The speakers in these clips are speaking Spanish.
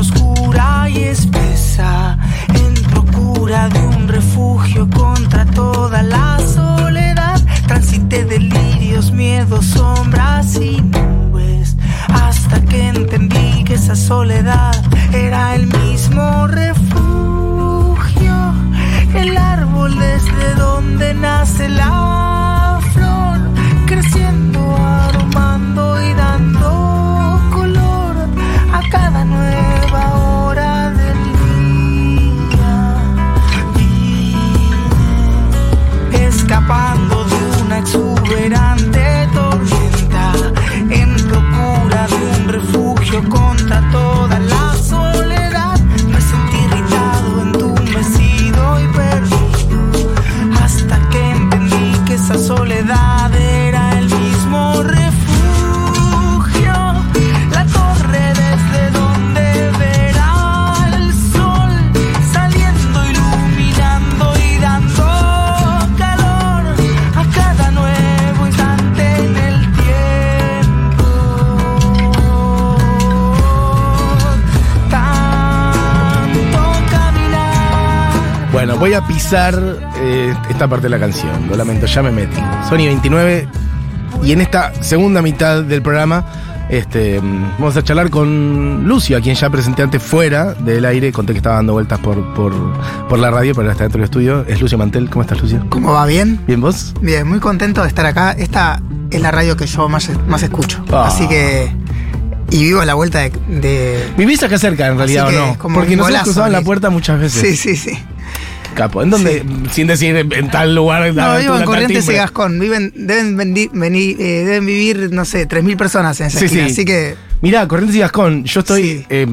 oscura y espesa, en procura de un refugio contra toda la soledad. Transité delirios, miedos, sombras y nubes, hasta que entendí que esa soledad era el mismo refugio, el árbol desde donde nace la voy a pisar eh, esta parte de la canción. Lo lamento, ya me metí. Sony 29. Y en esta segunda mitad del programa este, vamos a charlar con Lucio, a quien ya presenté antes fuera del aire. Conté que estaba dando vueltas por, por, por la radio, pero ahora está dentro del estudio. Es Lucio Mantel. ¿Cómo estás, Lucio? ¿Cómo va? ¿Bien? ¿Bien vos? Bien, muy contento de estar acá. Esta es la radio que yo más, más escucho. Ah. Así que. Y vivo a la vuelta de. de- ¿Vivís acá cerca en realidad o no? Porque nos hemos cruzado en la puerta muchas veces. Sí, sí, sí. Capo. ¿En dónde? Sin decir en tal lugar. No, la- vivo en Corrientes y. Gascón. Viven, deben, vendi- veni- eh, deben vivir, no sé, 3.000 personas en esa Sí, esquina. sí. Así que. Mirá, Corrientes y Gascón, yo estoy eh,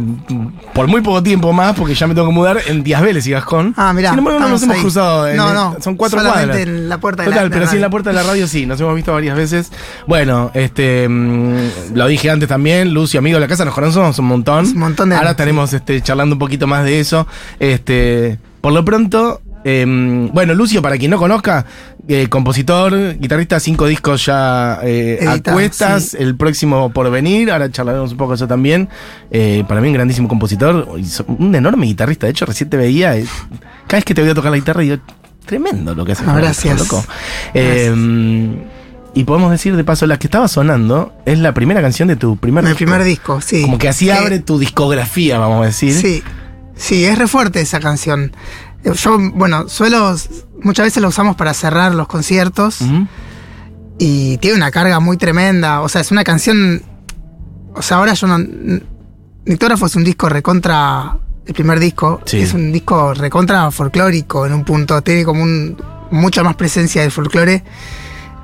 por muy poco tiempo más, porque ya me tengo que mudar en Díaz Vélez y Gascón. Ah, mirá. Sin embargo, no nos hemos ahí. cruzado. en- No, no. Son cuatro solamente cuadras. en la puerta de Total, la pero sí en la puerta de la radio sí, nos hemos visto varias veces. Bueno, este mm, lo dije antes también, Lucio, amigo de la casa, nos conocemos un montón. Un montón de Ahora estaremos este, charlando un poquito más de eso. Este, por lo pronto, eh, bueno, Lucio, para quien no conozca, eh, compositor, guitarrista, cinco discos ya eh, a cuestas, sí. el próximo por venir, ahora charlaremos un poco de eso también. Eh, para mí un grandísimo compositor, un enorme guitarrista, de hecho recién te veía, cada vez que te voy a tocar la guitarra digo, tremendo lo que haces. Ah, gracias. loco. Eh, y podemos decir de paso, la que estaba sonando es la primera canción de tu primer Mi disco. primer disco, sí. Como que así abre tu discografía, vamos a decir. Sí, sí, es re fuerte esa canción. Yo, bueno, suelo, muchas veces la usamos para cerrar los conciertos y tiene una carga muy tremenda. O sea, es una canción. O sea, ahora yo no. Nictógrafo es un disco recontra. El primer disco Sí. es un disco recontra folclórico en un punto. Tiene como un, mucha más presencia del folclore.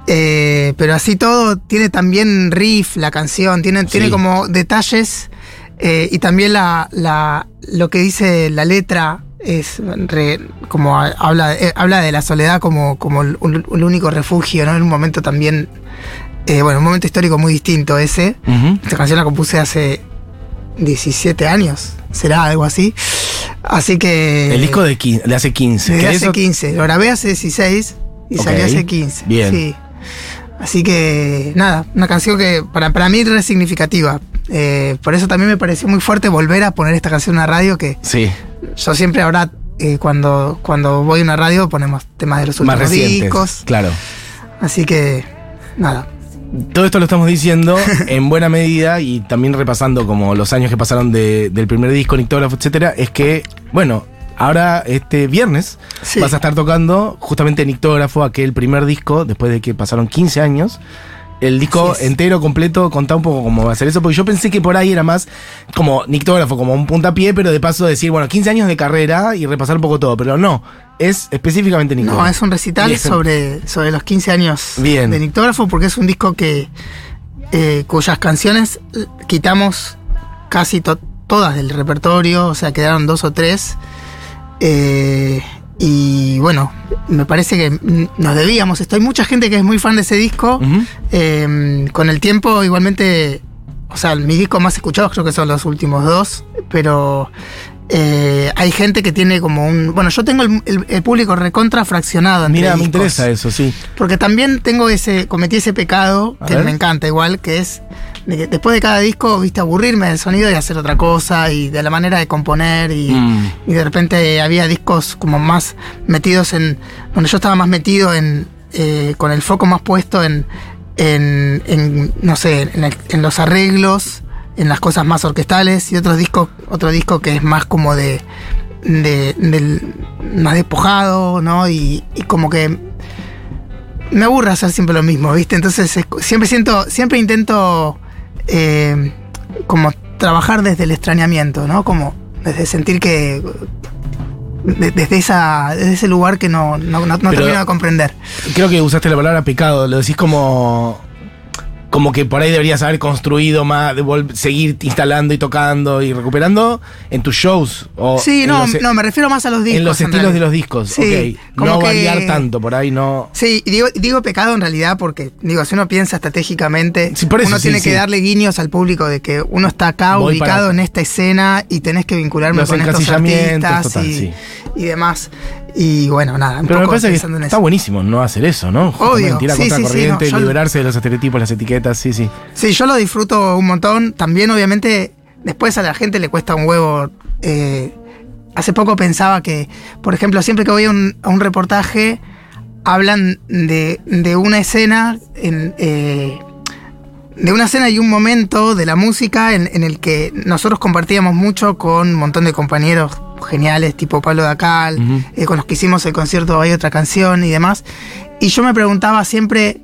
Eh, pero así todo, tiene también riff la canción, tiene, tiene Sí. como detalles eh, y también la, la, lo que dice la letra es re- como a- habla, eh, habla de la soledad como, como el, único refugio, ¿no? En un momento también, eh, bueno, un momento histórico muy distinto ese. Esta canción la compuse hace 17 años, será algo así. Así que... El disco de, de hace 15. Desde que hace eso- 15. Lo grabé hace 16 y Ok. salió hace 15. Bien. Sí. Así que, nada, una canción que para, para mí es re significativa. Eh, por eso también me pareció muy fuerte volver a poner esta canción en una radio que Sí, yo siempre ahora, eh, cuando, cuando voy a una radio, ponemos temas de los más últimos recientes. discos. Claro. Así que, nada. Todo esto lo estamos diciendo en buena medida y también repasando como los años que pasaron de- del primer disco, Nictógrafo, etcétera, es que, bueno, ahora este viernes Sí. vas a estar tocando justamente Nictógrafo, aquel primer disco, después de que pasaron 15 años. El disco entero, completo, contá un poco cómo va a ser eso, porque yo pensé que por ahí era más como nictógrafo, como un puntapié, pero de paso decir, bueno, 15 años de carrera y repasar un poco todo, pero no, es específicamente nictógrafo. No, es un recital sobre, sobre los 15 años Bien. de Nictógrafo porque es un disco que eh, cuyas canciones quitamos casi to- todas del repertorio, o sea, quedaron dos o tres. Eh, y bueno, me parece que nos debíamos esto. Hay mucha gente que es muy fan de ese disco. Eh, con el tiempo, igualmente, o sea, mis discos más escuchados creo que son los últimos dos, pero eh, hay gente que tiene como un. Bueno, yo tengo el, el- el público recontra fraccionado. Mira, me interesa eso, sí. Porque también tengo ese, cometí ese pecado, A que ver. me encanta igual, que es de después de cada disco, viste, aburrirme del sonido y hacer otra cosa y de la manera de componer y, Mm. y de repente había discos como más metidos en, bueno, yo estaba más metido en, eh, con el foco más puesto en, en, en, no sé, en, los arreglos, en las cosas más orquestales y otros discos, otro disco que es más como de, de del, más despojado, ¿no? Y, y como que me aburre hacer siempre lo mismo, ¿viste? Entonces es- siempre siento, siempre intento eh, como trabajar desde el extrañamiento, ¿no? Como desde sentir que de- desde esa desde ese lugar que no, no, no- no termino de comprender. Creo que usaste la palabra pecado, lo decís como. Como que por ahí deberías haber construido más, seguir instalando y tocando y recuperando en tus shows. O Sí, no, los, e- no, me refiero más a los discos. en los en estilos de los discos. Sí, ok. como No que- variar tanto, por ahí no. Sí, digo, digo pecado en realidad porque, digo, si uno piensa estratégicamente, Sí, por eso, uno sí, tiene que darle guiños al público de que uno está acá Voy ubicado para- en esta escena y tenés que vincularme Los con estos artistas total, y, sí. y demás. Y bueno, nada, un Pero me parece que está eso. buenísimo no hacer eso, ¿no? Obvio, Mentira sí, contra sí, sí, corriente, no, liberarse de los estereotipos, las etiquetas, sí, sí. Sí, yo lo disfruto un montón. También, obviamente, después a la gente le cuesta un huevo. eh, hace poco pensaba que, por ejemplo, siempre que voy a un, a un reportaje, hablan de, de una escena en. eh, de una escena y un momento de la música en, en el que nosotros compartíamos mucho con un montón de compañeros geniales, tipo Pablo Dacal, eh, con los que hicimos el concierto Hay otra canción y demás. Y yo me preguntaba siempre,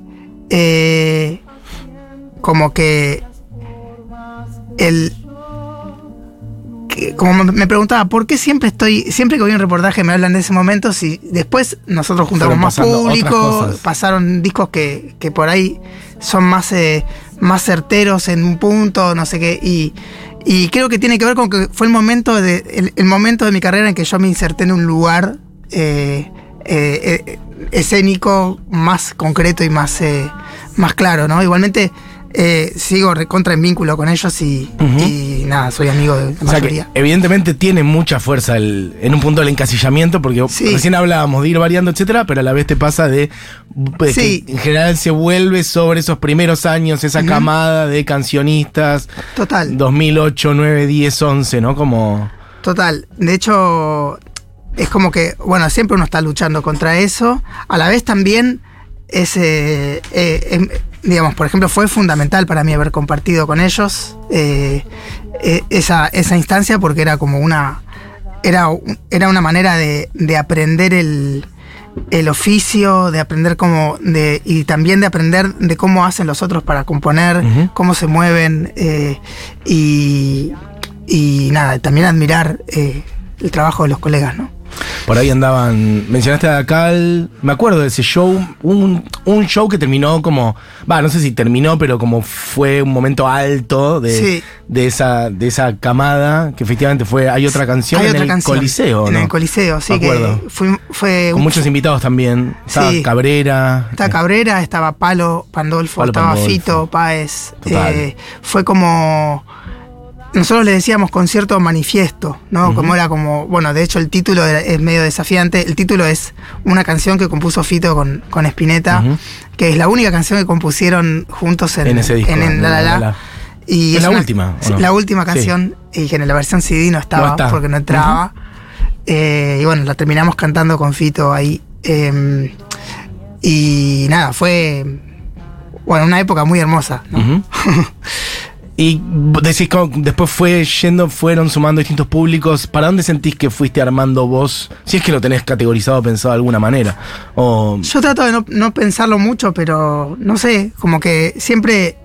eh, como que el que- como me- preguntaba por qué siempre estoy siempre que voy a un reportaje me hablan de ese momento si después nosotros juntamos más público pasaron discos que, que por ahí son más eh, más certeros en un punto no sé qué y y creo que tiene que ver con que fue el momento de el, el momento de mi carrera en que yo me inserté en un lugar eh, eh, eh, escénico más concreto y más eh, más claro no igualmente sigo recontra en vínculo con ellos y, nada, soy amigo de la O sea que mayoría. evidentemente tiene mucha fuerza el, en un punto el encasillamiento, porque Sí. recién hablábamos de ir variando, etcétera, pero a la vez te pasa de, de Sí. que en general se vuelve sobre esos primeros años, esa camada de cancionistas Total, 2008, 9, 10, 11, ¿no? Como total. De hecho, es como que, bueno, siempre uno está luchando contra eso. A la vez también es, eh, eh, em, digamos, por ejemplo, fue fundamental para mí haber compartido con ellos eh, eh, esa, esa instancia porque era como una, era, era una manera de, de aprender el, el oficio, de aprender cómo, de, y también de aprender de cómo hacen los otros para componer, cómo se mueven, eh, y, y nada, también admirar eh, el trabajo de los colegas, ¿no? Por ahí andaban. Mencionaste a Cal. Me acuerdo de ese show. Un, un show que terminó como. Va, no sé si terminó, pero como fue un momento alto de, Sí. de, esa, de esa camada. Que efectivamente fue. Hay otra canción Hay en otra el canción, Coliseo, En ¿no? el Coliseo, sí, Me que fue, fue Con un- muchos invitados también. Estaba Sí. Cabrera. Estaba Cabrera, estaba Palo, Pandolfo, Palo estaba Pandolfo. Fito, Páez. Total. eh, fue como. Nosotros le decíamos concierto manifiesto, ¿no? Como era como. Bueno, de hecho el título es medio desafiante. El título es una canción que compuso Fito con, con Spinetta, que es la única canción que compusieron juntos en, En ese disco, en- en en La La La. Y ¿Es la una- última, no? La última Sí. canción, y que en la versión CD no estaba, No está. porque no entraba. Eh, y bueno, la terminamos cantando con Fito ahí. Eh, y nada, fue. Bueno, una época muy hermosa. ¿no? Y decís que después fue yendo, fueron sumando distintos públicos. ¿Para dónde sentís que fuiste armando vos? Si es que lo tenés categorizado, pensado de alguna manera. O Yo trato de no, no pensarlo mucho, pero no sé, como que siempre.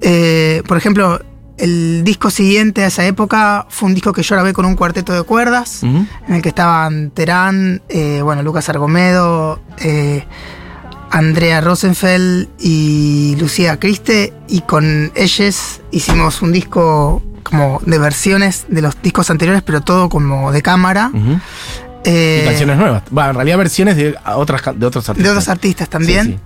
eh, por ejemplo, el disco siguiente a esa época fue un disco que yo grabé con un cuarteto de cuerdas. En el que estaban Terán, eh, bueno, Lucas Argomedo, eh, Andrea Rosenfeld y Lucía Criste, y con ellos hicimos un disco como de versiones de los discos anteriores, pero todo como de cámara. Eh, y canciones nuevas. Va, en realidad versiones de otras de otros artistas. de otros artistas también. Sí, sí.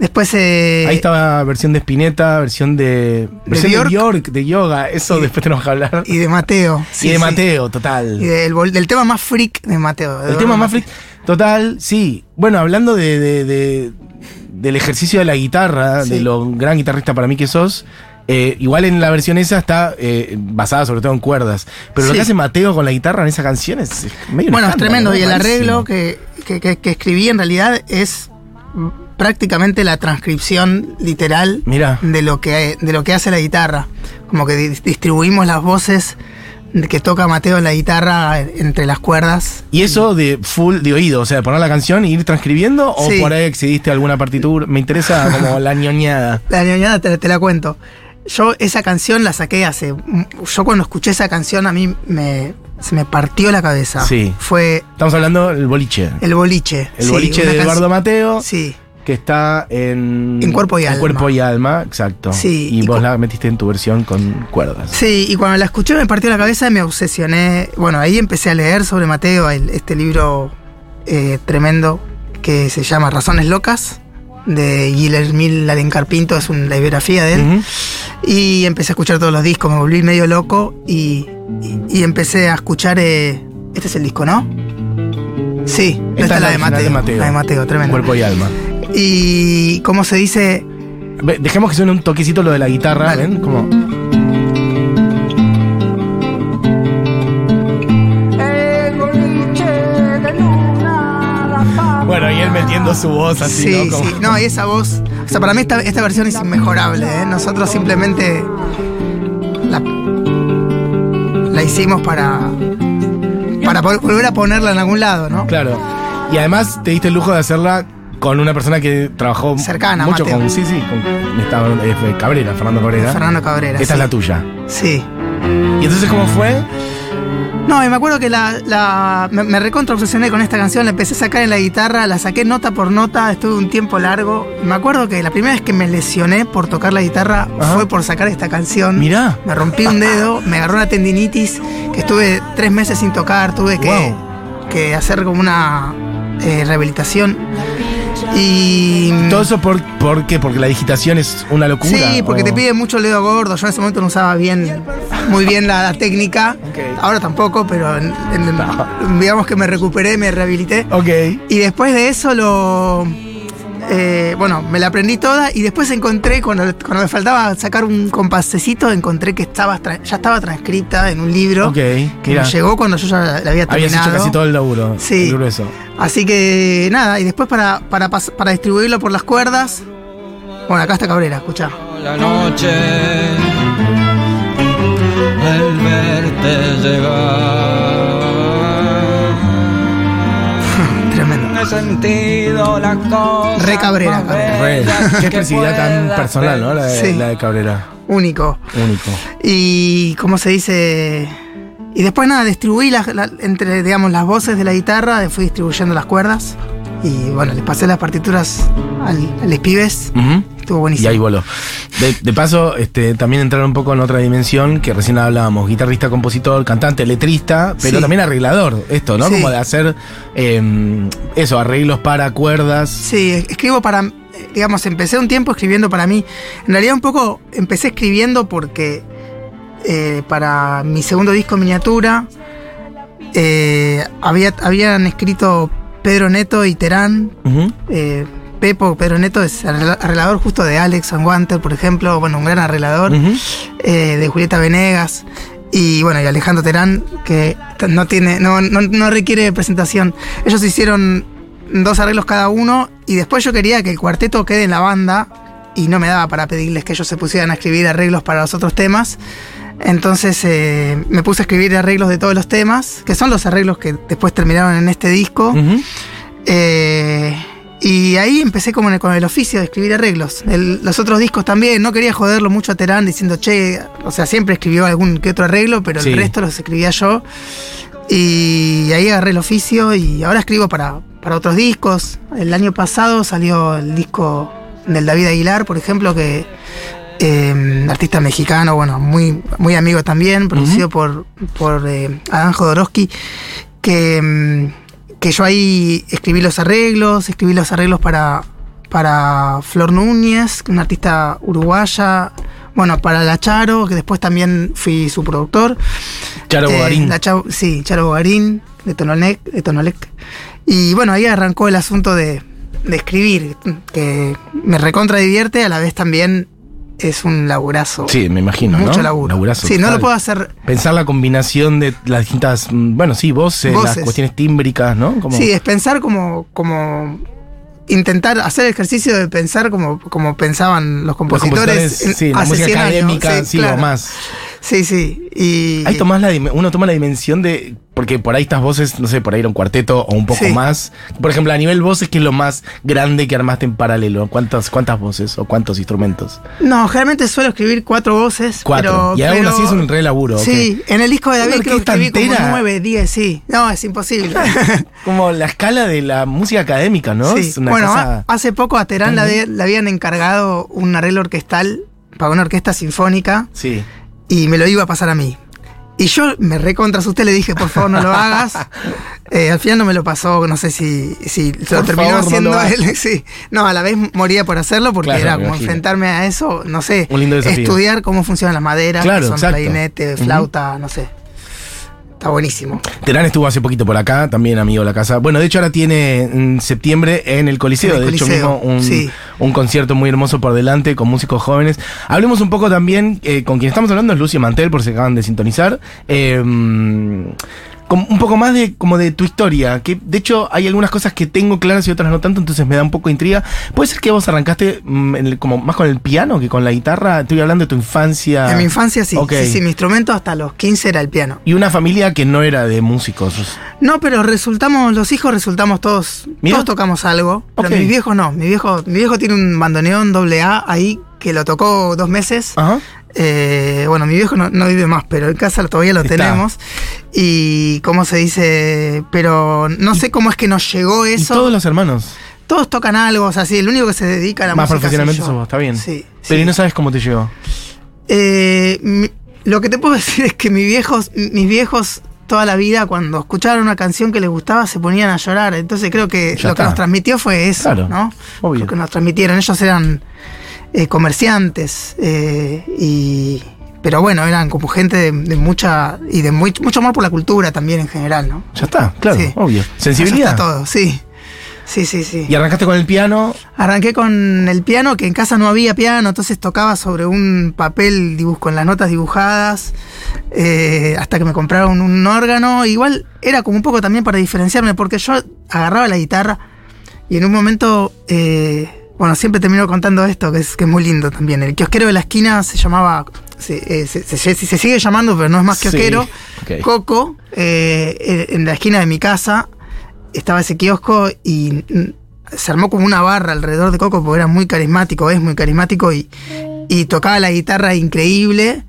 Después eh, Ahí estaba versión de Spinetta, versión de. Versión de Bjork. Bjork, de yoga. Eso Y- después tenemos que hablar. y de Mateo. Y sí, de sí. Mateo, total. Y del, vol- del tema más freak de Mateo. de El tema más freak. Total, sí. Bueno, hablando de, de- de- del ejercicio de la guitarra, Sí. de lo gran guitarrista para mí que sos, Eh, igual en la versión esa está eh, basada sobre todo en cuerdas. Pero lo que hace Mateo con la guitarra en esa canción es medio Bueno, es tremendo. ¿no? Y el arreglo que- que escribí en realidad es prácticamente la transcripción literal Mira. de lo que de lo que hace la guitarra. Como que di- distribuimos las voces que toca Mateo en la guitarra entre las cuerdas. ¿Y eso de full de oído? O sea, de poner la canción e ir transcribiendo o Sí. por ahí excediste alguna partitura? Me interesa como la ñoñada. La ñoñada te, te la cuento. Yo esa canción la saqué hace. Yo cuando escuché esa canción a mí me, se me partió la cabeza. Sí. Fue Estamos hablando del boliche. el boliche. El Sí, boliche de Eduardo Mateo. Sí. Que está en. En Cuerpo y en Alma. Cuerpo y alma, exacto. Sí, Y, y vos la metiste en tu versión con cuerdas. Sí, y cuando la escuché me partió la cabeza y me obsesioné. Bueno, ahí empecé a leer sobre Mateo, el- este libro eh, tremendo que se llama Razones Locas, de Guillermil Alencar Pinto, es una biografía de él. Y empecé a escuchar todos los discos, me volví medio loco y, y- y empecé a escuchar. eh, este es el disco, ¿no? Sí, esta, Esta es la de original Mateo, La de Mateo, tremendo. Cuerpo y alma. Y, ¿cómo se dice? Dejemos que suene un toquecito lo de la guitarra, Dale. ¿ven? Como. Bueno, y él metiendo su voz así, Sí, ¿no? Como- sí. No, y esa voz. O sea, para mí esta, esta versión es inmejorable. ¿eh? Nosotros simplemente la, la hicimos para. Para vol- volver a ponerla en algún lado, ¿no? Claro. Y además te diste el lujo de hacerla con una persona que trabajó Cercana, mucho Mateo. con. Sí, sí, con estaba, eh, Cabrera, Fernando Cabrera. Fernando Cabrera. Esta sí. es la tuya. Sí. ¿Y entonces cómo fue? No, y me acuerdo que la, la- me, me recontra obsesioné con esta canción, la empecé a sacar en la guitarra, la saqué nota por nota, estuve un tiempo largo. Me acuerdo que la primera vez que me lesioné por tocar la guitarra Ajá. fue por sacar esta canción. Mirá. Me rompí un dedo, me agarró una tendinitis, que estuve tres meses sin tocar, tuve que, Wow. que hacer como una eh, rehabilitación. Y. Todo eso por, ¿por qué? Porque la digitación es una locura. Sí, porque o- te pide mucho el dedo gordo. Yo en ese momento no usaba bien, muy bien la, la técnica. Ahora tampoco, pero en- en- No. digamos que me recuperé, me rehabilité. Ok. Y después de eso lo. eh, bueno, me la aprendí toda y después encontré, cuando, cuando me faltaba sacar un compasecito, encontré que estaba ya estaba transcrita en un libro Ok, que me llegó cuando yo ya la había terminado. Habías hecho casi todo el laburo. Sí. El grueso. Así que nada, y después para, para, para distribuirlo por las cuerdas. Bueno, acá está Cabrera, escuchá. la noche al verte llegar Tremendo. he sentido la cosa Re Cabrera. Re. Qué que expresividad tan personal, ¿no? La de, Sí. la de Cabrera. Único. Único. Y cómo se dice. Y después nada, distribuí las- la- entre, digamos, las voces de la guitarra, fui distribuyendo las cuerdas. Y bueno, les pasé las partituras al, a los pibes. Ujú. Estuvo Y buenísimo. ahí voló. De, de paso, este, también entrar un poco en otra dimensión que recién hablábamos: guitarrista, compositor, cantante, letrista, pero Sí. también arreglador. Esto, ¿no? Sí. Como de hacer eh, eso, arreglos para cuerdas. Sí, escribo para. eh, Digamos, empecé un tiempo escribiendo para mí. En realidad, un poco empecé escribiendo porque eh, para mi segundo disco miniatura eh, había, habían escrito Pedro Neto y Terán. Eh, Pepo, Pedro Neto es arregla- arreglador justo de Alex and Wanter, por ejemplo. Bueno, un gran arreglador. De Julieta Venegas. Y bueno, y Alejandro Terán, que no tiene, no, no, no requiere presentación. Ellos hicieron dos arreglos cada uno y después yo quería que el cuarteto quede en la banda y no me daba para pedirles que ellos se pusieran a escribir arreglos para los otros temas. Entonces eh, me puse a escribir arreglos de todos los temas, que son los arreglos que después terminaron en este disco. Eh, y ahí empecé como con el oficio de escribir arreglos. El- los otros discos también, no quería joderlo mucho a Terán diciendo, che, o sea, siempre escribió algún que otro arreglo, pero Sí. el resto los escribía yo. Y ahí agarré el oficio y ahora escribo para, para otros discos. El año pasado salió el disco del David Aguilar, por ejemplo, que eh, artista mexicano, bueno, muy, muy amigo también, producido por, por eh, Adán Jodorowsky, que, mm, que yo ahí escribí los arreglos, escribí los arreglos para, para Flor Núñez, una artista uruguaya, bueno, para La Charo, que después también fui su productor. Charo Eh, Bogarín. la Chau- sí, Charo Bogarín, de Tonolec, de Tonolec. Y bueno, ahí arrancó el asunto de, de escribir, que me recontra divierte, a la vez también es un laburazo. Sí, me imagino, ¿no? Mucho laburo. Laburazo sí, no lo puedo hacer. Pensar la combinación de las distintas, mm, bueno, sí, voces, las cuestiones tímbricas, ¿no? Como- Sí, es pensar como, como intentar hacer el ejercicio de pensar como, como pensaban los los compositores, en- sí, la música 100 años. académica, sí, claro. o más. Sí, sí. Y, Ahí tomás la, uno toma la dimensión de. Porque por ahí estas voces, no sé, por ahí era un cuarteto o un poco Sí. más. Por ejemplo, a nivel voces, ¿qué es lo más grande que armaste en paralelo? ¿Cuántas, cuántas voces o cuántos instrumentos? No, generalmente suelo escribir cuatro voces. Cuatro. Pero, y aún pero- así es un re laburo. Sí, en el disco de David creo que escribí como entera. nueve, diez, sí. No, es imposible. Como la escala de la música académica, ¿no? Sí. Es una Bueno, cosa. hace poco a Terán le habían encargado un arreglo orquestal para una orquesta sinfónica Sí. Y me lo iba a pasar a mí. Y yo me recontra asusté, le dije, por favor, no lo hagas. Eh, al final no me lo pasó, no sé si, si lo Por terminó favor, no haciendo lo él. Sí. No, a la vez moría por hacerlo porque Claro, era como imagino. enfrentarme a eso, no sé. Un lindo. Estudiar cómo funcionan las maderas, Claro, que son exacto. clarinete, Ujú. flauta, no sé. Está buenísimo. Terán estuvo hace poquito por acá, también amigo de la casa. Bueno, de hecho ahora tiene en septiembre en el Coliseo, En el de hecho mismo un, sí. un concierto muy hermoso por delante con músicos jóvenes. Hablemos un poco también, eh, con quien estamos hablando es Lucio Mantel, por si acaban de sintonizar. Eh, un poco más de como de tu historia, que de hecho hay algunas cosas que tengo claras y otras no tanto, entonces me da un poco de intriga. ¿Puede ser que vos arrancaste mm, en el- como más con el piano que con la guitarra? Estoy hablando de tu infancia. En mi infancia sí, sí, sí, mi instrumento hasta los 15 era el piano. Y una familia que no era de músicos. No, pero resultamos, los hijos resultamos todos, Mira. todos tocamos algo, pero Ok. mis viejos no, mi viejo, mi viejo tiene un bandoneón doble A ahí que lo tocó dos meses. Ajá. Eh, bueno, mi viejo no, no vive más, pero en casa todavía lo Está. tenemos. Y cómo se dice, pero no sé cómo es que nos llegó Y eso. todos los hermanos. Todos tocan algo, o sea, sí, el único que se dedica a la Más música. profesionalmente soy yo. sos vos, está bien. Sí. Pero sí. y no sabes cómo te llegó. Eh, mi- lo que te puedo decir es que mis viejos, mis viejos toda la vida cuando escuchaban una canción que les gustaba se ponían a llorar. Entonces creo que Ya lo que nos transmitió fue eso, Claro, ¿no? obvio. Lo que nos transmitieron. Ellos eran eh, comerciantes eh, y pero bueno, eran como gente de, de mucha y de muy- mucho amor por la cultura también en general, ¿no? Ya está, claro, Sí. obvio. Sensibilidad. está todo, sí. Sí, sí, sí. Y arrancaste con el piano. Arranqué con el piano, que en casa no había piano, entonces tocaba sobre un papel con las notas dibujadas, eh, hasta que me compraron un órgano. Igual era como un poco también para diferenciarme, porque yo agarraba la guitarra y en un momento, eh, bueno, siempre termino contando esto, que es, que es muy lindo también. El kiosquero de la esquina se llamaba, se, eh, se- se- se- se sigue llamando, pero no es más Sí, kiosquero. Coco, eh, en la esquina de mi casa estaba ese kiosco y mm, se armó como una barra alrededor de Coco porque era muy carismático, es muy carismático y, y tocaba la guitarra increíble.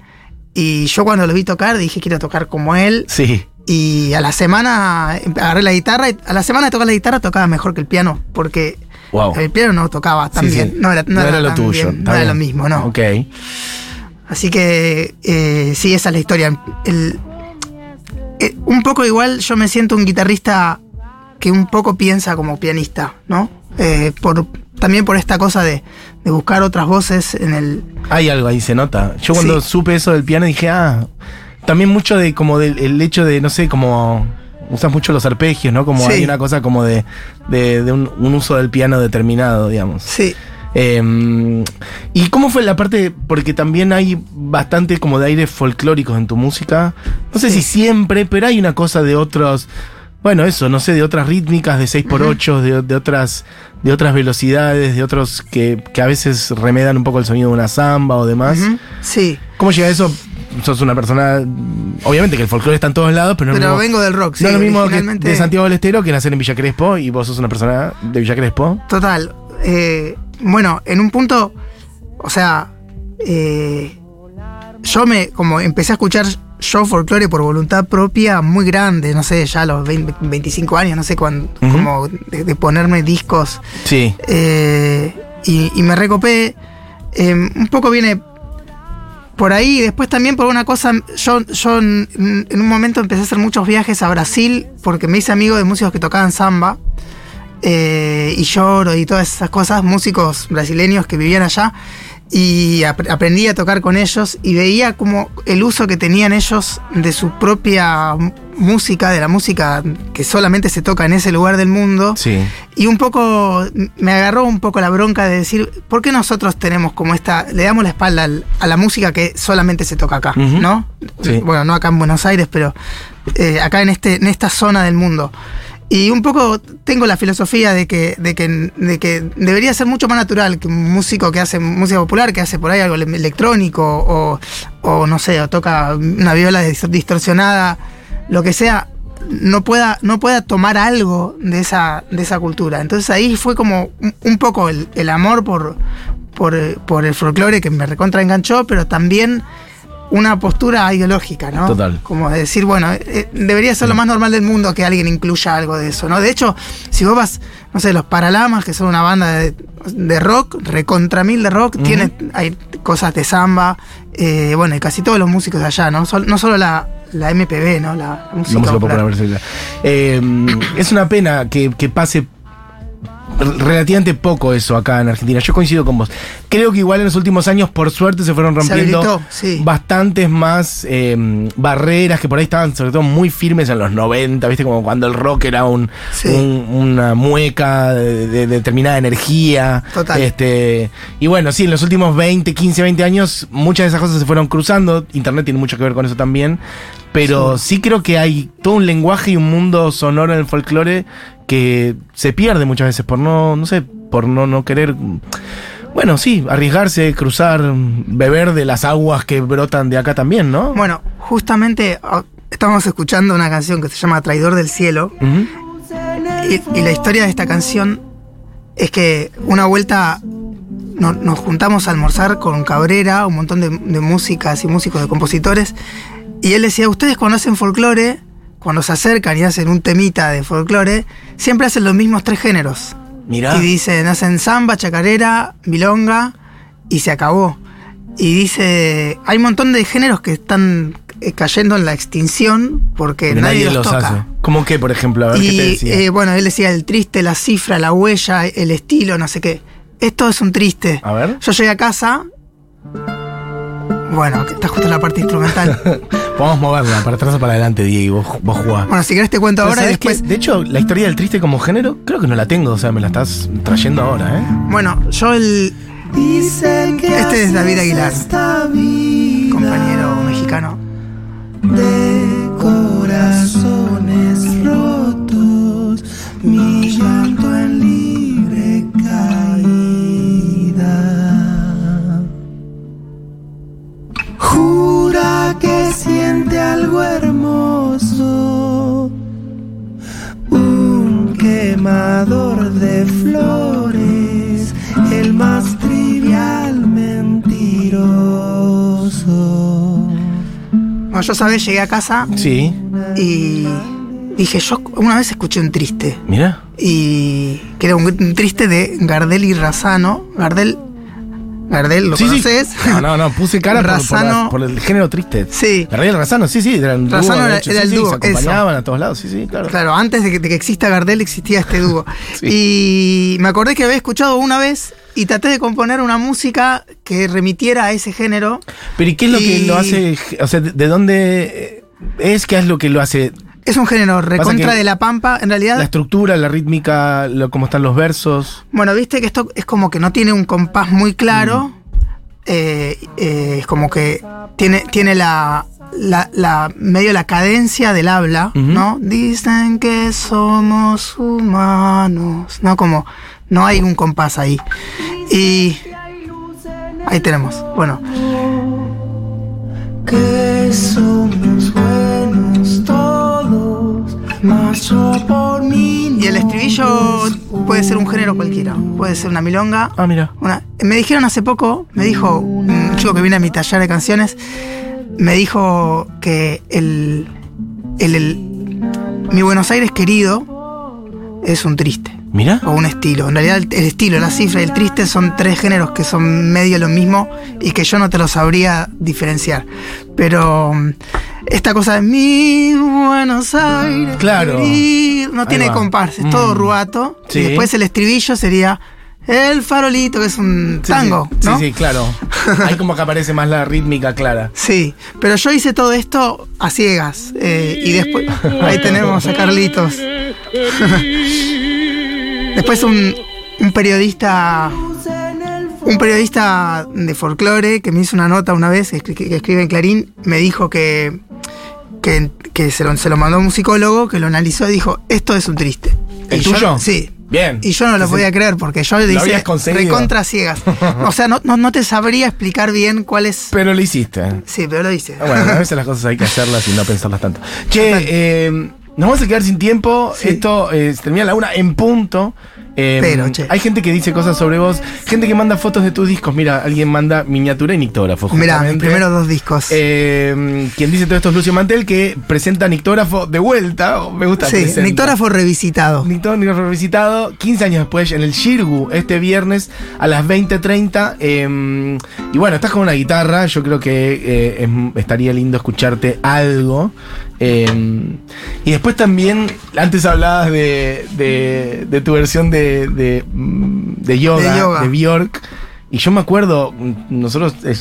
Y yo cuando lo vi tocar dije quiero tocar como él. Sí. Y a la semana em- agarré la guitarra y a la semana de tocar la guitarra tocaba mejor que el piano porque Wow. el piano no tocaba tan Sí, sí. bien. No era, no era lo tuyo. bien, no era lo mismo, no. Ok. Así que eh, sí, esa es la historia. El- eh, un poco igual yo me siento un guitarrista que un poco piensa como pianista, ¿no? Eh, por, también por esta cosa de, de buscar otras voces en el... Hay algo ahí, se nota. Yo cuando Sí. supe eso del piano dije, ah, también mucho de como del el hecho de, no sé, como usas mucho los arpegios, ¿no? Como Sí. hay una cosa como de, de, de un, un uso del piano determinado, digamos. Sí, Eh, ¿Y cómo fue la parte? Porque también hay bastante como de aires folclóricos en tu música. No sé si siempre, pero hay una cosa de otros. Bueno, eso, no sé, de otras rítmicas, de 6x8, de, de otras de otras velocidades, de otros que, que a veces remedan un poco el sonido de una samba o demás. sí. ¿Cómo llega eso? Sos una persona. Obviamente que el folclore está en todos lados, pero no Pero mismo- vengo del rock, sí. no es lo mismo que originalmente- de Santiago del Estero que nacer en Villa Crespo y vos sos una persona de Villa Crespo. Total. eh, bueno, en un punto, o sea, eh, yo me, como empecé a escuchar show folclore por voluntad propia muy grande, no sé, ya a los 20, 25 años, no sé cuándo, como de, de ponerme discos. Sí. eh, y, y me recopé. un poco viene por ahí, después también por una cosa, yo, yo en, en un momento empecé a hacer muchos viajes a Brasil porque me hice amigo de músicos que tocaban samba eh, y lloro y todas esas cosas, músicos brasileños que vivían allá. Y ap- aprendí a tocar con ellos y veía como el uso que tenían ellos de su propia música, de la música que solamente se toca en ese lugar del mundo. Sí. Y un poco me agarró un poco la bronca de decir, ¿por qué nosotros tenemos como esta, le damos la espalda al- a la música que solamente se toca acá. ¿no? Sí. Bueno, no acá en Buenos Aires, pero eh, acá en, este, en esta zona del mundo. Y un poco tengo la filosofía de que, de, que, de que debería ser mucho más natural que un músico que hace música popular, que hace por ahí algo ele- electrónico o, o no sé, o toca una viola dis- distorsionada, lo que sea, no pueda, no pueda tomar algo de esa, de esa cultura. Entonces ahí fue como un, poco el, el amor por, por, por el folclore que me recontra enganchó, pero también una postura ideológica, ¿no? Total. Como de decir, bueno, eh, debería ser lo más normal del mundo que alguien incluya algo de eso, ¿no? De hecho, si vos vas, no sé, los Paralamas, que son una banda de, de rock, recontra mil de rock, tiene, hay cosas de samba, eh, bueno, y casi todos los músicos de allá, ¿no? Sol- no solo la, la MPB, ¿no? La, La música popular brasileña. Eh, es una pena que, que pase relativamente poco eso acá en Argentina. Yo coincido con vos. Creo que igual en los últimos años, por suerte, se fueron Se rompiendo habilitó, sí. bastantes más eh, barreras que por ahí estaban sobre todo muy firmes en los 90, ¿viste? Como cuando el rock era un, Sí. un- una mueca de, de determinada energía. Total. Este, y bueno, sí, en los últimos 20, 15, 20 años, muchas de esas cosas se fueron cruzando. Internet tiene mucho que ver con eso también. Pero sí, creo que hay todo un lenguaje y un mundo sonoro en el folclore que se pierde muchas veces por no, no sé, por no, no querer. Bueno, sí, arriesgarse, cruzar, beber de las aguas que brotan de acá también, ¿no? Bueno, justamente ah, estamos escuchando una canción que se llama Traidor del Cielo. Y, y la historia de esta canción es que una vuelta no- nos juntamos a almorzar con Cabrera, un montón de, de músicas y músicos, de compositores, y él decía, ustedes cuando hacen folclore, cuando se acercan y hacen un temita de folclore, siempre hacen los mismos tres géneros. Mirá. Y dicen, hacen samba, chacarera, milonga, y se acabó. Y dice, hay un montón de géneros que están eh, cayendo en la extinción porque, nadie, los, toca. hace. ¿Cómo qué, por ejemplo? A ver qué te Y decía. eh, bueno, él decía el triste, la cifra, la huella, el estilo, no sé qué. Esto es un triste. A ver. Yo llegué a casa. Bueno, que está justo la parte instrumental. Podemos moverla para atrás o para adelante, Diego, vos, vos jugás. bueno, si querés te cuento Pero ahora y después. De hecho, la historia del triste como género, creo que no la tengo, o sea, me la estás trayendo ahora, ¿eh? Bueno, yo el. Este es David Aguilar, compañero mexicano. corazones rotos, mi Siente algo hermoso, un quemador de flores, el más trivial mentiroso. Bueno, yo sabés, llegué a casa Sí, y dije, yo una vez escuché un triste. mira. Y que era un, un triste de Gardel y Razano. Gardel. Gardel, ¿lo sí, conoces? sí. No, no, no, puse cara por, por, Razano. la- por el género triste. Sí. Gabriel Razano, sí, sí, eran dúo, Razano de era- hecho, era sí, el dúo, se acompañaban a todos lados, sí, sí, claro. Claro, antes de que, de que exista Gardel existía este dúo. Y me acordé que había escuchado una vez y traté de componer una música que remitiera a ese género. Pero ¿y qué es lo que lo hace, o sea, de dónde es, qué es lo que lo hace? Es un género recontra de la pampa. En realidad, La estructura, la rítmica, lo, cómo están los versos. bueno, viste que esto es como que no tiene un compás muy claro. Eh, eh, es como que tiene, tiene la, la, la- medio la cadencia del habla. ¿no? Dicen que somos humanos, ¿no? Como no hay un compás ahí. Y ahí tenemos. Bueno, que somos buenos y el estribillo puede ser un género cualquiera. Puede ser una milonga, Ah, mira. Una- me dijeron hace poco, me dijo un chico que viene a mi taller de canciones, me dijo que el, el, el- mi Buenos Aires querido es un triste Mira. o un estilo. En realidad el, estilo, la cifra y el triste son tres géneros que son medio lo mismo y que yo no te lo sabría diferenciar. Pero mm, esta cosa de mi Buenos Aires Claro. querido", no tiene compás, es todo Mm. ruato. Sí. Y después el estribillo sería El farolito, que es un Sí, tango, sí, ¿no? Sí, sí, claro. Ahí como que aparece más la rítmica clara. Sí, pero yo hice todo esto a ciegas. eh, y después. Ahí tenemos a Carlitos. después un, un periodista. Un periodista de folclore que me hizo una nota una vez, que, escri- que escribe en Clarín, me dijo que, que, que se, lo, se lo mandó a un psicólogo que lo analizó y dijo: Esto es un triste. ¿El Y yo- tuyo? sí. Bien. Y yo no lo podía creer porque yo le dije recontra ciegas. O sea, no, no, no te sabría explicar bien cuál es. Pero lo hiciste. Sí, pero lo hice. Ah, Bueno, a veces las cosas hay que hacerlas y no pensarlas tanto. Che, eh, nos vamos a quedar sin tiempo. Sí. Esto eh, se termina la una en punto. Eh, Pero, che. Hay gente que dice cosas sobre vos, gente que manda fotos de tus discos. Mira, alguien manda miniatura y nictógrafo. Mirá, mis primeros dos discos. Eh, quien dice todo esto es Lucio Mantel, que presenta Nictógrafo de vuelta. Me gusta. sí, presenta. Nictógrafo revisitado. Nictógrafo revisitado, 15 años después, en el Shirgu, este viernes a las 20.30. eh, y bueno, estás con una guitarra, yo creo que eh, es- estaría lindo escucharte algo. Eh, y después también, antes hablabas de, de- de tu versión de, de, mm, de yoga, De yoga. de Bjork. Y yo me acuerdo, nosotros, eh,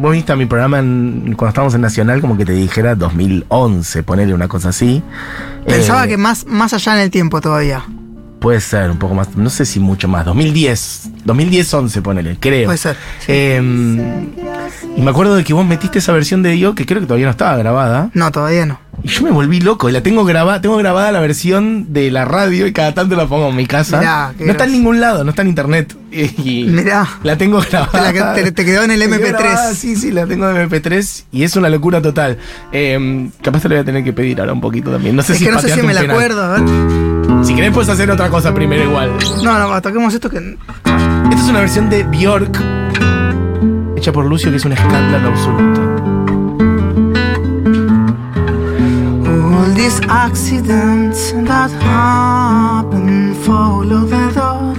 vos viste a mi programa en- cuando estábamos en Nacional, como que te dijera 2011, ponerle una cosa así. Pensaba Eh, que más, más allá en el tiempo todavía. Puede ser, un poco más, no sé si mucho más, 2010, 2010-11 ponele, creo. Puede ser. sí. Eh, y me acuerdo de que vos metiste esa versión de yo que creo que todavía no estaba grabada. No, todavía no. Y yo me volví loco, y la tengo grabada, tengo grabada la versión de la radio y cada tanto la pongo en mi casa. Mirá, no está en ningún lado, no está en internet. Y, Mirá. la tengo grabada. Te la que- te- te quedó en el Me quedó MP3. grabada, sí, sí, la tengo en MP3 y es una locura total. Eh, capaz te lo voy a tener que pedir ahora un poquito también. No sé Es si que no sé si me la acuerdo. Si querés puedes hacer otra cosa primero igual. No, no, toquemos esto que. Esta es una versión de Bjork hecha por Lucio que es un escándalo absoluto. All these accidents that happen follow the thought.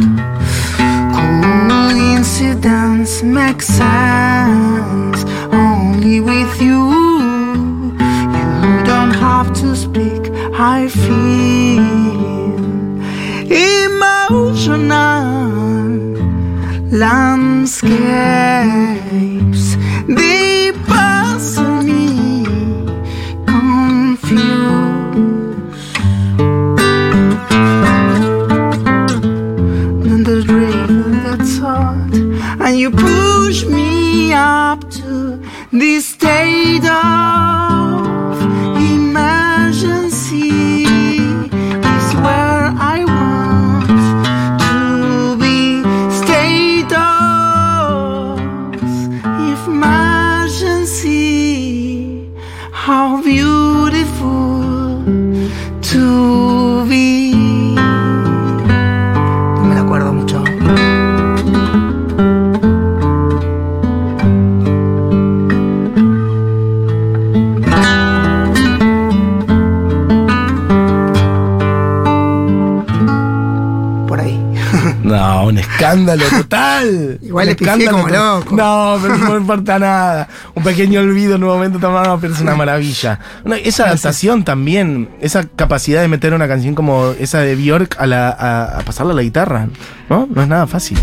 Coincidence makes sense only with you. You don't have to speak. I feel emotional landscapes. They this state of escándalo total. Igual le como loco. No, pero no importa nada. Un pequeño olvido en un momento tomado, pero es una maravilla. No, esa adaptación también, esa capacidad de meter una canción como esa de Bjork a, la, a, a pasarla a la guitarra, ¿no? No es nada fácil.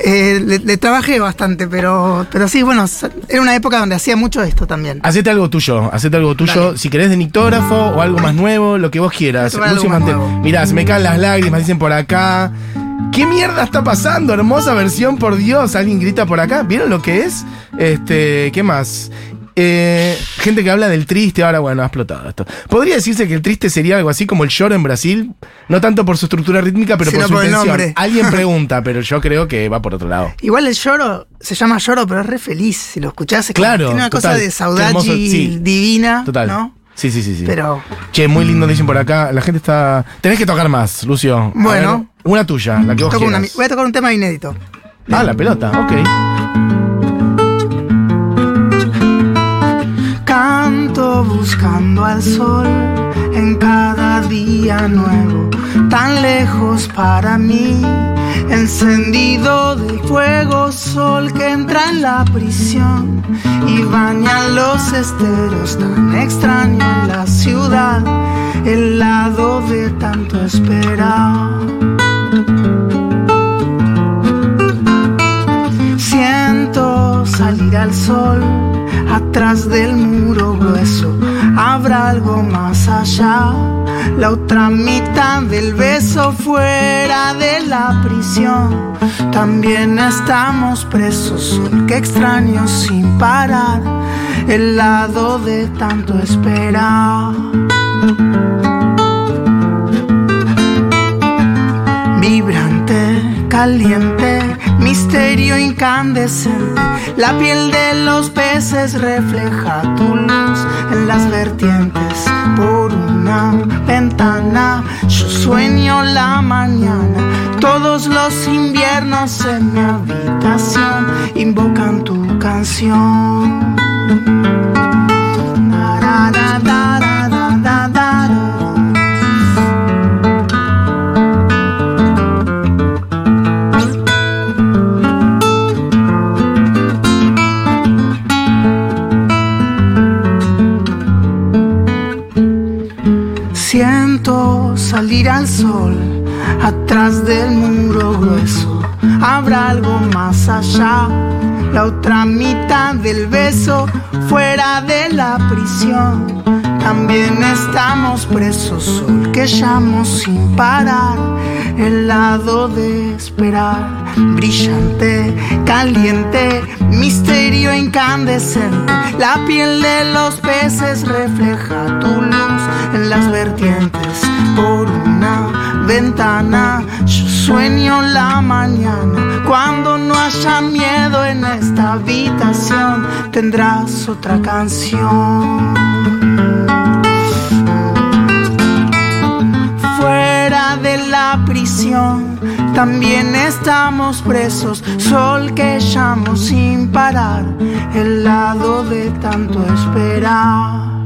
Eh, le, le trabajé bastante, pero, pero sí, bueno, era una época donde hacía mucho esto también. Hacete algo tuyo, hacete algo tuyo. Dale. Si querés de nictógrafo o algo más nuevo, lo que vos quieras. Lucio Mantel. Mirá, se me caen las lágrimas, dicen por acá. ¿Qué mierda está pasando? Hermosa versión, por Dios. Alguien grita por acá. ¿Vieron lo que es? Este, ¿qué más? Eh, gente que habla del triste, ahora bueno, ha explotado esto. Podría decirse que el triste sería algo así como el lloro en Brasil, no tanto por su estructura rítmica, pero Sino por su por intención. Alguien pregunta, pero yo creo que va por otro lado. Igual el lloro se llama lloro, pero es re feliz. Si lo escuchás, es como- Claro, tiene una total. cosa de saudade sí. divina. Total. ¿no? Sí, sí, sí, sí. Pero Che, muy lindo dicen por acá. La gente está. Tenés que tocar más, Lucio. Bueno. Una tuya, la que vos una- voy a tocar un tema inédito. Ah, la pelota, ok. Canto buscando al sol en cada día nuevo, tan lejos para mí, encendido de fuego, sol que entra en la prisión y baña los esteros tan extraño en la ciudad, el lado de tanto esperar. Atrás del muro grueso habrá algo más allá. La otra mitad del beso fuera de la prisión. También estamos presos, sol que extraño sin parar. El lado de tanto esperar. Vibrante, caliente, misterio incandescente. La piel de los peces refleja tu luz en las vertientes. Por una ventana yo sueño la mañana. Todos los inviernos en mi habitación invocan tu canción. Salir al sol atrás del muro grueso. Habrá algo más allá, la otra mitad del beso fuera de la prisión. También estamos presos, sol que llamo sin parar, el lado de esperar, brillante, caliente, incandescente. La piel de los peces refleja tu luz en las vertientes. Por una ventana yo sueño la mañana. Cuando no haya miedo en esta habitación, tendrás otra canción. fuera de la prisión. También estamos presos, sol que llamo sin parar, el lado de tanto esperar.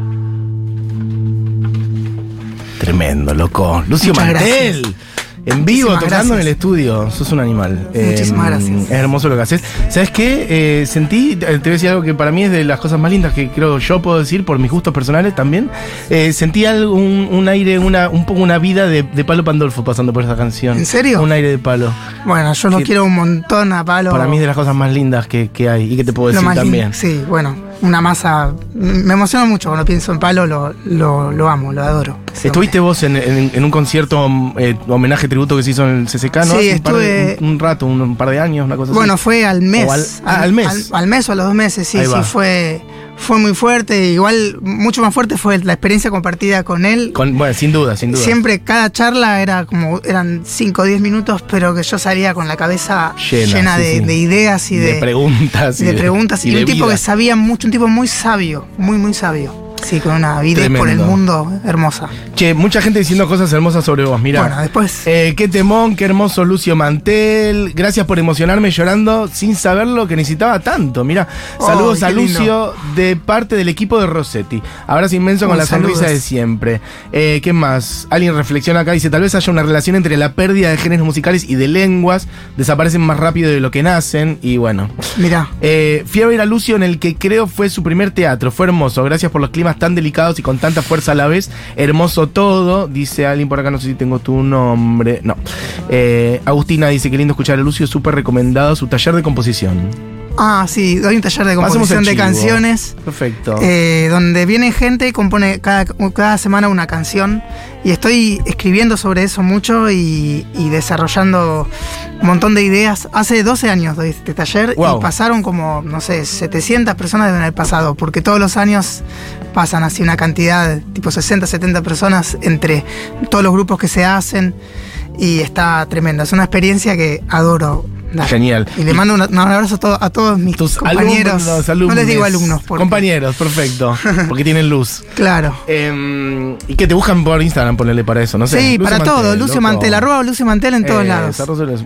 Tremendo, loco. Lucio Muchas Mantel. En vivo, Muchísimas tocando en el estudio. Sos un animal. Muchísimas Eh, gracias. Es hermoso lo que haces. ¿Sabes qué? Eh, sentí, eh, te voy a decir algo que para mí es de las cosas más lindas que creo yo puedo decir por mis gustos personales también. Eh, sentí algo, un, un aire, una, un poco una vida de, de Palo Pandolfo pasando por esa canción. ¿En serio? Un aire de palo. Bueno, yo lo Sí. quiero un montón a palo. Para mí es de las cosas más lindas que, que hay y que te puedo decir también. Sí, bueno, una masa. Me emociona mucho cuando pienso en palo, lo, lo, lo amo, lo adoro. Estuviste vos en, en- en un concierto eh, homenaje tributo que se hizo en el CCK, ¿no? Sí, Hace un, par de- estuve- un, rato, un, un par de años, una cosa Bueno, así. fue al mes. O al- ah, al mes. Al, al mes o a los dos meses, sí, sí, fue, fue muy fuerte. Igual, mucho más fuerte fue la experiencia compartida con él. Con- bueno, sin duda, sin duda. Siempre cada charla era como, eran 5 o 10 minutos, pero que yo salía con la cabeza Llena, llena, sí, de, sí. de ideas y de, de, preguntas. y de preguntas. Y, un tipo vida. que sabía mucho, un tipo muy sabio, muy, muy sabio. Sí, con una vida por el mundo hermosa. Che, mucha gente diciendo cosas hermosas sobre vos, mira. Bueno, después. Eh, qué temón, qué hermoso Lucio Mantel. Gracias por emocionarme llorando sin saber lo que necesitaba tanto. Mira, Oh, saludos a lindo. Lucio de parte del equipo de Rossetti. Abrazo inmenso con la sonrisa de siempre. Eh, ¿Qué más? Alguien reflexiona acá, dice, tal vez haya una relación entre la pérdida de géneros musicales y de lenguas. Desaparecen más rápido de lo que nacen. Y bueno. Mirá. Eh, fui a ver a Lucio en el que creo fue su primer teatro. Fue hermoso. Gracias por los climas tan delicados y con tanta fuerza a la vez. Hermoso todo. Dice alguien por acá, no sé si tengo tu nombre. No. Eh, Agustina dice que lindo escuchar a Lucio. Súper recomendado su taller de composición. Ah, sí, doy un taller de composición de canciones. Perfecto. eh, donde viene gente y compone cada, cada semana una canción. Y estoy escribiendo sobre eso mucho y, y desarrollando un montón de ideas. Hace 12 años doy este taller Wow. y pasaron como, no sé, 700 personas deben haber pasado, porque todos los años pasan así una cantidad, tipo 60, 70 personas entre todos los grupos que se hacen. Y está tremendo. Es una experiencia que adoro. Genial. Y le mando un, un abrazo a, to- a todos mis Tus compañeros. alumnos, no les digo alumnos. porque- Compañeros, perfecto. Porque tienen luz. Claro. Eh, y que te buscan por Instagram, ponerle para eso, no sé. sí, Lucio para todo. Mantel, Lucio loco. Mantel, arroba Lucio Mantel en todos Eh, lados.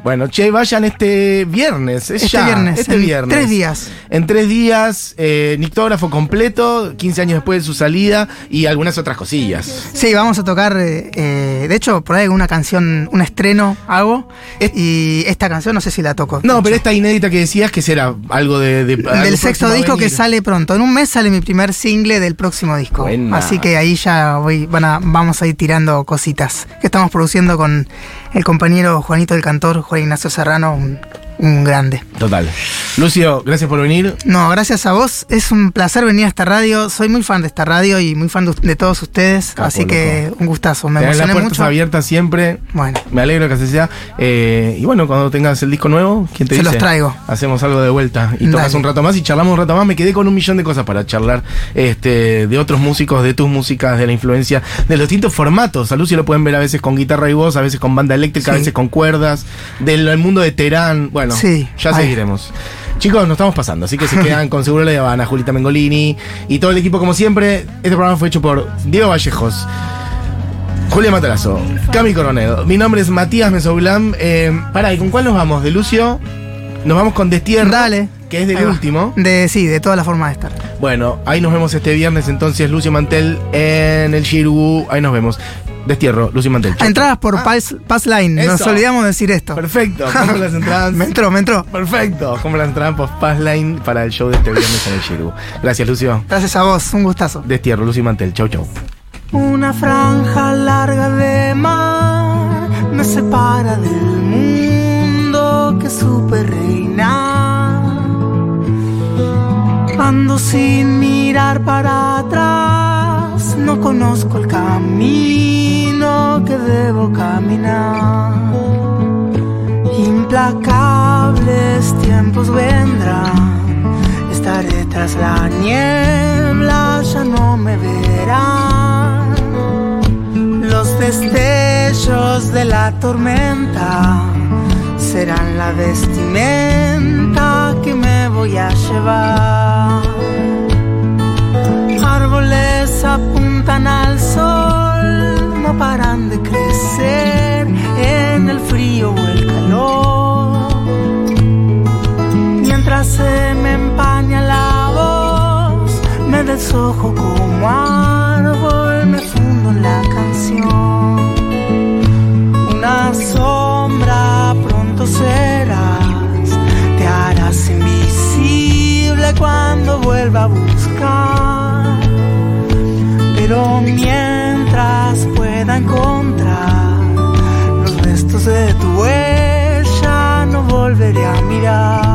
Bueno, che, vayan este viernes. Es Este ya, viernes, Este en viernes. tres días. En tres días, eh, nictógrafo completo, 15 años después de su salida y algunas otras cosillas. Sí, vamos a tocar. eh, eh, de hecho, por ahí una canción, un estreno hago. Es- y esta canción no sé si la No, pero esta inédita que decías que será algo de. de- algo Del sexto disco que sale pronto. En un mes sale mi primer single del próximo disco. Buena. Así que ahí ya voy, van a- vamos a ir tirando cositas que estamos produciendo con el compañero Juanito el Cantor, Juan Ignacio Serrano, un un grande. Total. Lucio, gracias por venir. No, gracias a vos. Es un placer venir a esta radio. Soy muy fan de esta radio y muy fan de, de todos ustedes. Capo, así que un gustazo. Me Tenés las emocioné puertas mucho. abiertas siempre. Bueno, Me alegro que así sea. Eh, y bueno, cuando tengas el disco nuevo, ¿quién te Se dice? los traigo. Hacemos algo de vuelta y tocas Dale. un rato más y charlamos un rato más. Me quedé con un millón de cosas para charlar este, de otros músicos, de tus músicas, de la influencia, de los distintos formatos. A Lucio lo pueden ver a veces con guitarra y voz, a veces con banda eléctrica, a veces con cuerdas, del el mundo de Terán. Bueno, Sí. ya Ay. seguiremos. Chicos, nos estamos pasando, así que se quedan con Seguro La Habana, Julita Mengolini y todo el equipo como siempre. Este programa fue hecho por Diego Vallejos. Julia Matarazo, Cami Coronel. Mi nombre es Matías Mesoulam. Eh, pará, ¿y con cuál nos vamos? ¿De Lucio? Nos vamos con Destierro. Dale. Que es del último. De, sí, de toda la forma de estar. Bueno, ahí nos vemos este viernes entonces, Lucio Mantel en el Shiru. Ahí nos vemos. Destierro, Lucio Mantel. Chau, Entradas por Ah, Pass, Pass Line. Nos Eso. olvidamos de decir esto. Perfecto, compra las entradas. Me entró, me entró. Perfecto, compra las entradas por Passline para el show de este viernes en el Shiru. Gracias, Lucio. Gracias a vos. Un gustazo. Destierro, Lucio Mantel. Chau, chau. Una franja larga de mar me separa del mundo que supe reinar. Ando sin mirar para atrás, no conozco el camino que debo caminar. Implacables tiempos vendrán, estaré tras la niebla, ya no me verán. Los destellos de la tormenta serán la vestimenta que me voy a llevar. Árboles apuntan al sol, no paran de crecer en el frío o el calor. Mientras se me empaña la voz, me deshojo como árbol, me fundo en la canción. Una sombra pronto serás, te harás invisible cuando vuelva a buscar. Mientras pueda encontrar los restos de tu huella, no volveré a mirar.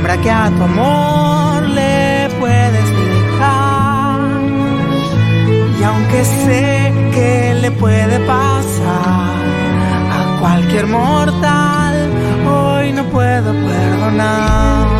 Sombra que a tu amor le puedes dejar. Y aunque sé que le puede pasar a cualquier mortal, hoy no puedo perdonar.